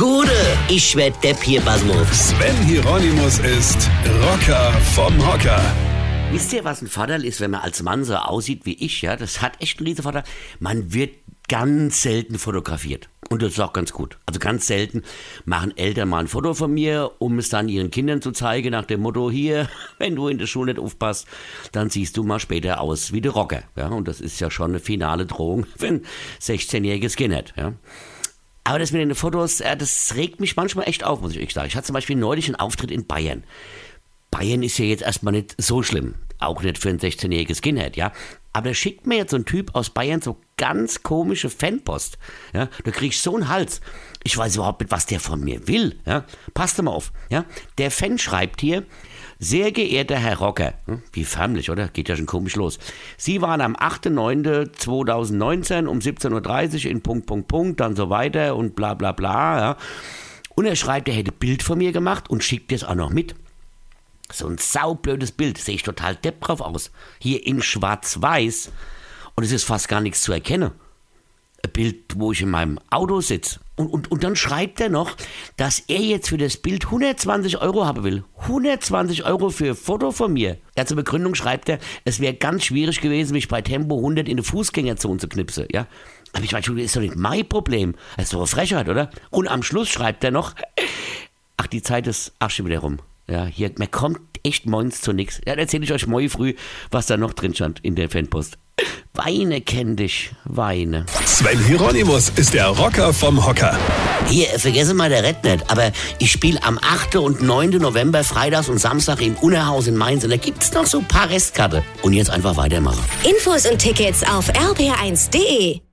Gude, ich werd Depp hier, Basmus. Sven Hieronymus ist Rocker vom Hocker. Wisst ihr, was ein Vorteil ist, wenn man als Mann so aussieht wie ich, ja? Das hat echt einen riesen Vorteil. Man wird ganz selten fotografiert. Und das ist auch ganz gut. Also ganz selten machen Eltern mal ein Foto von mir, um es dann ihren Kindern zu zeigen, nach dem Motto, hier, wenn du in der Schule nicht aufpasst, dann siehst du mal später aus wie der Rocker. Ja? Und das ist ja schon eine finale Drohung für ein 16-jähriges Kind. Ja? Aber das mit den Fotos, äh, das regt mich manchmal echt auf, muss ich echt sagen. Ich hatte zum Beispiel neulich einen Auftritt in Bayern. Bayern ist ja jetzt erstmal nicht so schlimm. Auch nicht für ein 16-jähriges Skinhead, ja. Aber da schickt mir jetzt so ein Typ aus Bayern so ganz komische Fanpost. Ja, da krieg ich so einen Hals. Ich weiß überhaupt nicht, was der von mir will. Ja, passt mal auf. Ja, der Fan schreibt hier, sehr geehrter Herr Rocker, hm, wie förmlich, oder? Geht ja schon komisch los. Sie waren am 8.9.2019 um 17.30 Uhr in Punkt, Punkt, Punkt, dann so weiter und bla, bla, bla, ja. Und er schreibt, er hätte Bild von mir gemacht und schickt es auch noch mit. So ein saublödes Bild, sehe ich total depp drauf aus. Hier in schwarz-weiß. Und es ist fast gar nichts zu erkennen. Bild, wo ich in meinem Auto sitze. Und, und, und dann schreibt er noch, dass er jetzt für das Bild 120 Euro haben will. 120 Euro für ein Foto von mir. Ja, zur Begründung schreibt er, es wäre ganz schwierig gewesen, mich bei Tempo 100 in eine Fußgängerzone zu knipsen. Ja? Aber ich meine, das ist doch nicht mein Problem. Das ist doch eine Frechheit, oder? Und am Schluss schreibt er noch, ach, die Zeit ist ach schon wieder rum. Ja, hier, man kommt echt morgens zu nichts. Ja, erzähle ich euch morgen früh, was da noch drin stand in der Fanpost. Weine kenn dich, weine. Sven Hieronymus ist der Rocker vom Hocker. Hier, vergesse mal der Red nicht, aber ich spiele am 8. und 9. November, Freitags und Samstag im Unerhaus in Mainz und da gibt's noch so ein paar Restkarte. Und jetzt einfach weitermachen. Infos und Tickets auf rb1.de.